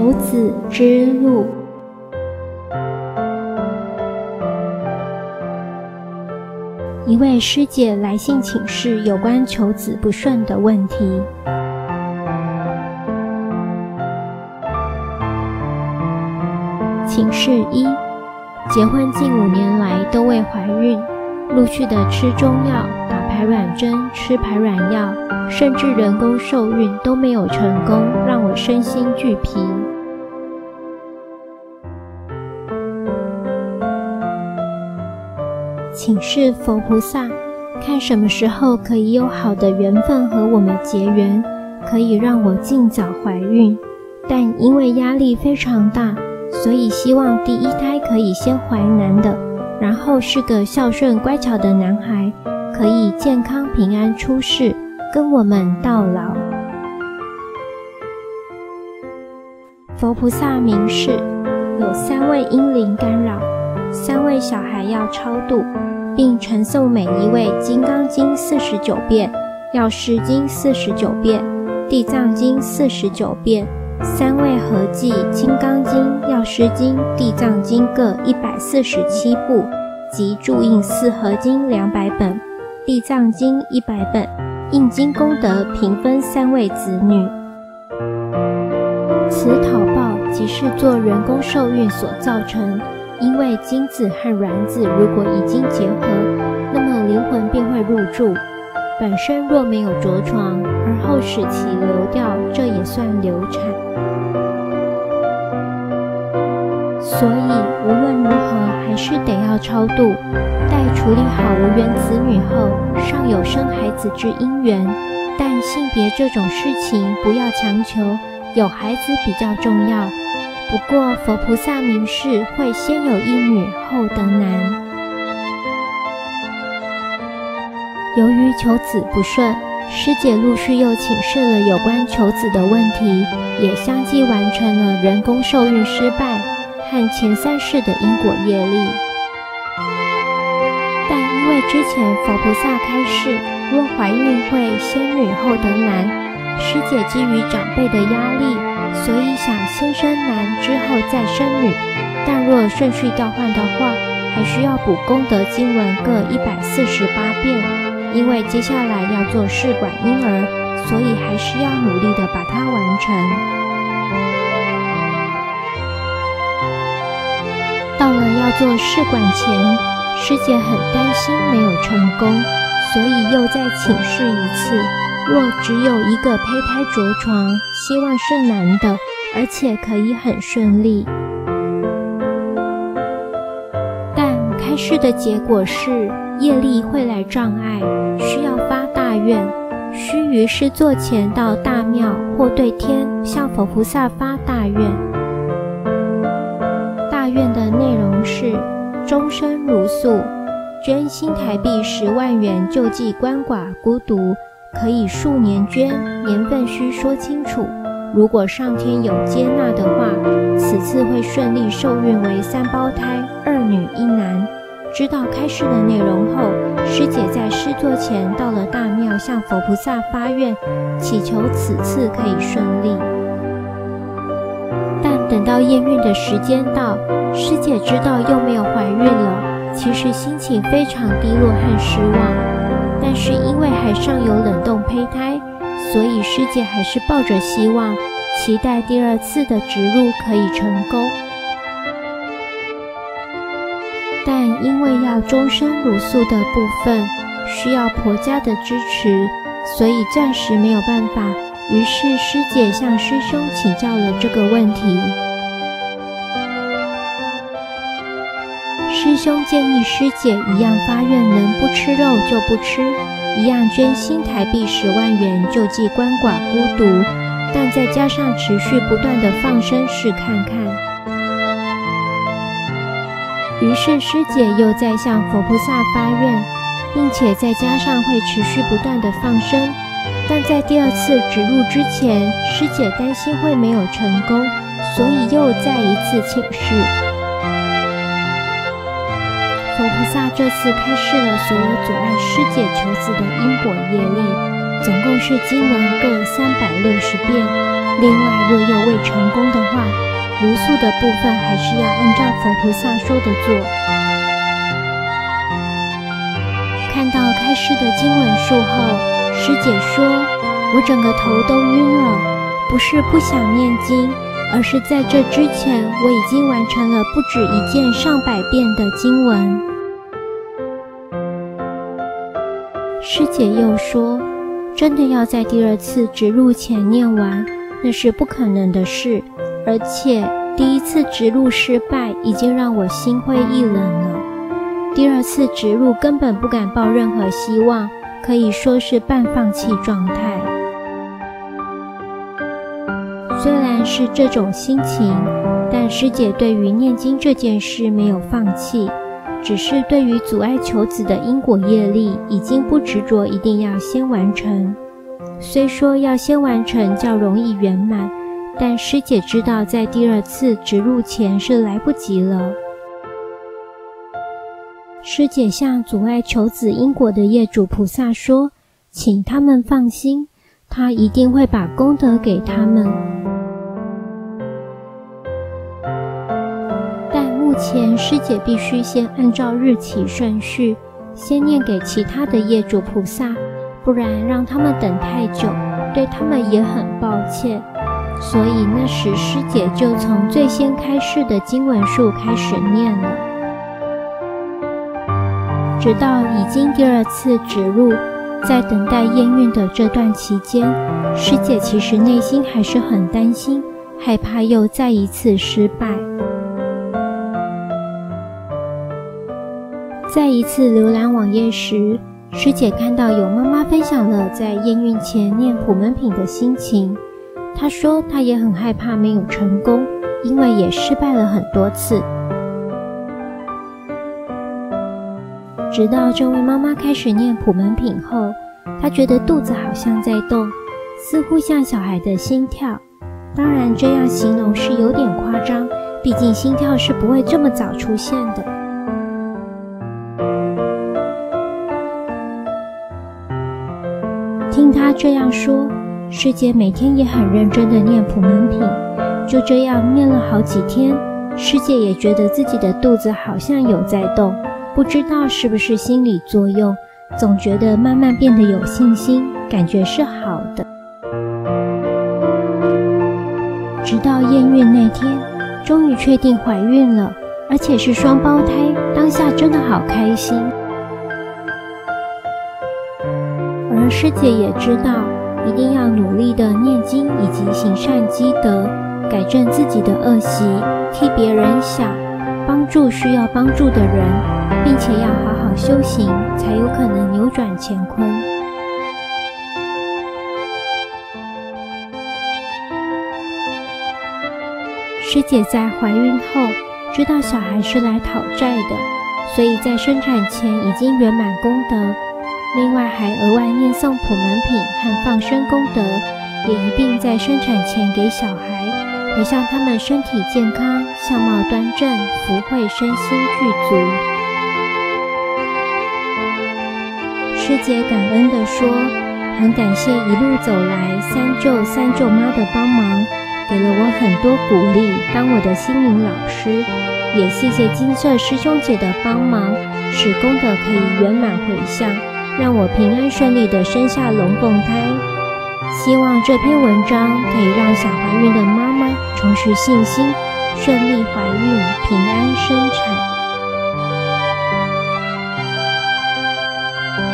求子之路。一位师姐来信请示有关求子不顺的问题。请示一：结婚近五年来都未怀孕，陆续的吃中药、打排卵针、吃排卵药，甚至人工受孕都没有成功，让我身心俱疲。请示佛菩萨，看什么时候可以有好的缘分和我们结缘，可以让我尽早怀孕，但因为压力非常大。所以希望第一胎可以先怀男的，然后是个孝顺乖巧的男孩，可以健康平安出世，跟我们到老。佛菩萨明示，有三位阴灵干扰，小孩要超度，并传授每一位《金刚经》四十九遍，《药师经》四十九遍，《地藏经》四十九遍。三位合计《金刚经》《药师经》《地藏经》各一百四十七部，及注印四合经两百本，《地藏经》一百本，印经功德平分三位子女。此讨报即是做人工受孕所造成，因为精子和卵子如果已经结合，那么灵魂便会入住。本身若没有着床，而后使其流掉，这也算流产。所以无论如何，还是得要超度。待处理好无缘子女后，尚有生孩子之因缘。但性别这种事情不要强求，有孩子比较重要。不过佛菩萨明示，会先有一女，后得男。由于求子不顺，师姐陆续又请示了有关求子的问题，也相继完成了人工受孕失败和前三世的因果业力。但因为之前佛菩萨开示，若怀孕会先女后得男，师姐基于长辈的压力，所以想先生男之后再生女。但若顺序调换的话，还需要补功德经文各一百四十八遍。因为接下来要做试管婴儿，所以还是要努力的把它完成。到了要做试管前，师姐很担心没有成功，所以又再请示一次。若只有一个胚胎着床，希望是男的，而且可以很顺利。但开示的结果是。业力会来障碍，需要发大愿，须于施作前到大庙或对天向佛菩萨发大愿。大愿的内容是：终身如素，捐新台币十万元救济鳏寡孤独，可以数年捐，年份需说清楚。如果上天有接纳的话，此次会顺利受孕为三胞胎，二女一男。知道开示的内容后，师姐在施作前到了大庙，向佛菩萨发愿，祈求此次可以顺利。但等到验孕的时间到，师姐知道又没有怀孕了，其实心情非常低落和失望。但是因为海上有冷冻胚胎，所以师姐还是抱着希望，期待第二次的植入可以成功。但因为要终身乳素的部分需要婆家的支持，所以暂时没有办法。于是师姐向师兄请教了这个问题。兄建议师姐一样发愿，能不吃肉就不吃，一样捐新台币十万元救济鳏寡孤独，但再加上持续不断的放生试看看。于是师姐又再向佛菩萨发愿，并且再加上会持续不断的放生，但在第二次植入之前，师姐担心会没有成功，所以又再一次请示。佛菩萨这次开示了所有阻碍师姐求子的因果业力，总共是经文各三百六十遍，另外，若有未成功的话，茹素的部分还是要按照佛菩萨说的做。看到开示的经文数后，师姐说：“我整个头都晕了，不是不想念经，而是在这之前我已经完成了不止一件上百遍的经文。”师姐又说：“真的要在第二次植入前念完？”那是不可能的事，而且第一次植入失败已经让我心灰意冷了。第二次植入根本不敢抱任何希望，可以说是半放弃状态。虽然是这种心情，但师姐对于念经这件事没有放弃，只是对于阻碍求子的因果业力已经不执着，一定要先完成。虽说要先完成较容易圆满，但师姐知道在第二次植入前是来不及了。师姐向阻碍求子因果的业主菩萨说：“请他们放心，她一定会把功德给他们。”前师姐必须先按照日期顺序，先念给其他的业主菩萨。不然让他们等太久，对他们也很抱歉。所以那时师姐就从最先开示的经文数开始念了，直到已经第二次植入，在等待验孕的这段期间，师姐其实内心还是很担心，害怕又再一次失败。在一次浏览网页时，师姐看到有妈妈分享了在验孕前念普门品的心情，她说她也很害怕没有成功，因为也失败了很多次。直到这位妈妈开始念普门品后，她觉得肚子好像在动，似乎像小孩的心跳。当然，这样形容是有点夸张，毕竟心跳是不会这么早出现的。听他这样说，师姐每天也很认真地念普门品，就这样念了好几天。师姐也觉得自己的肚子好像有在动，不知道是不是心理作用，总觉得慢慢变得有信心，感觉是好的。直到验孕那天，终于确定怀孕了，而且是双胞胎，当下真的好开心。师姐也知道，一定要努力的念经以及行善积德，改正自己的恶习，替别人想，帮助需要帮助的人，并且要好好修行，才有可能扭转乾坤。师姐在怀孕后知道小孩是来讨债的，所以在生产前已经圆满功德。另外还额外念诵普门品和放生功德，也一并在生产前给小孩，回向他们身体健康、相貌端正、福慧身心具足。师姐感恩地说：“很感谢一路走来三舅、三舅妈的帮忙，给了我很多鼓励，当我的心灵老师。也谢谢金色师兄姐的帮忙，使功德可以圆满回向。”让我平安顺利的生下龙凤胎，希望这篇文章可以让想怀孕的妈妈重拾信心，顺利怀孕，平安生产。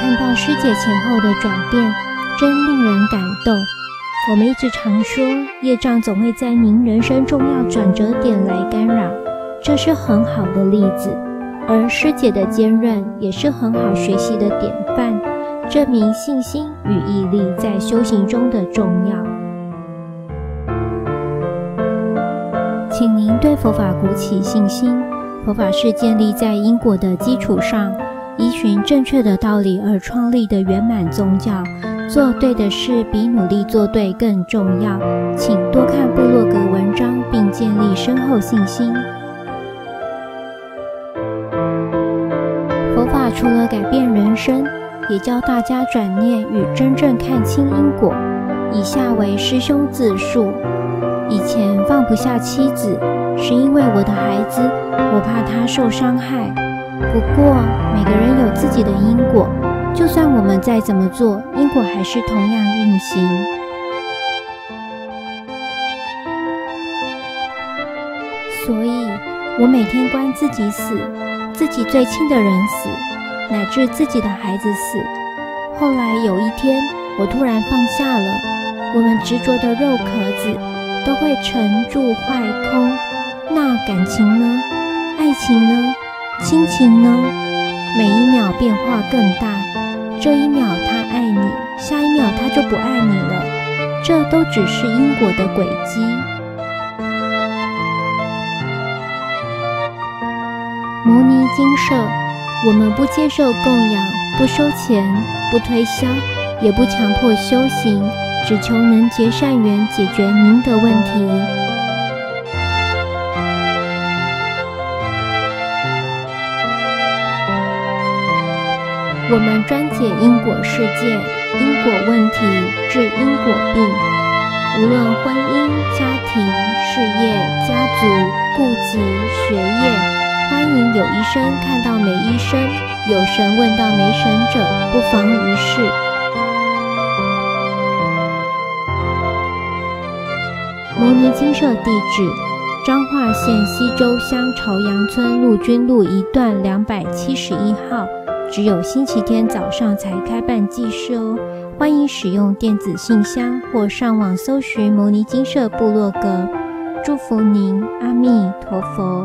看到师姐前后的转变，真令人感动。我们一直常说，业障总会在您人生重要转折点来干扰，这是很好的例子。而师姐的坚韧也是很好学习的典范，证明信心与毅力在修行中的重要。请您对佛法鼓起信心，佛法是建立在因果的基础上，依循正确的道理而创立的圆满宗教。做对的事比努力做对更重要。请多看部落格文章，并建立深厚信心。除了改变人生，也教大家转念与真正看清因果。以下为师兄自述：以前放不下妻子，是因为我的孩子，我怕他受伤害。不过每个人有自己的因果，就算我们再怎么做，因果还是同样运行。所以，我每天观自己死，自己最亲的人死，乃至自己的孩子死。后来有一天，我突然放下了。我们执着的肉壳子都会沉住坏空，那感情呢？爱情呢？亲情呢？每一秒变化更大。这一秒他爱你，下一秒他就不爱你了。这都只是因果的轨迹。摩尼精舍，我们不接受供养，不收钱，不推销，也不强迫修行，只求能结善缘，解决您的问题。我们专解因果事件、因果问题、治因果病，无论婚姻、家庭、事业、家族、户籍、学业。欢迎有医生看到没医生，有神问到没神者，不妨一试。摩尼精舍地址：彰化县溪州乡朝阳村陆军路一段两百七十一号，只有星期天早上才开办济世哦。欢迎使用电子信箱或上网搜寻摩尼精舍部落格。祝福您，阿弥陀佛。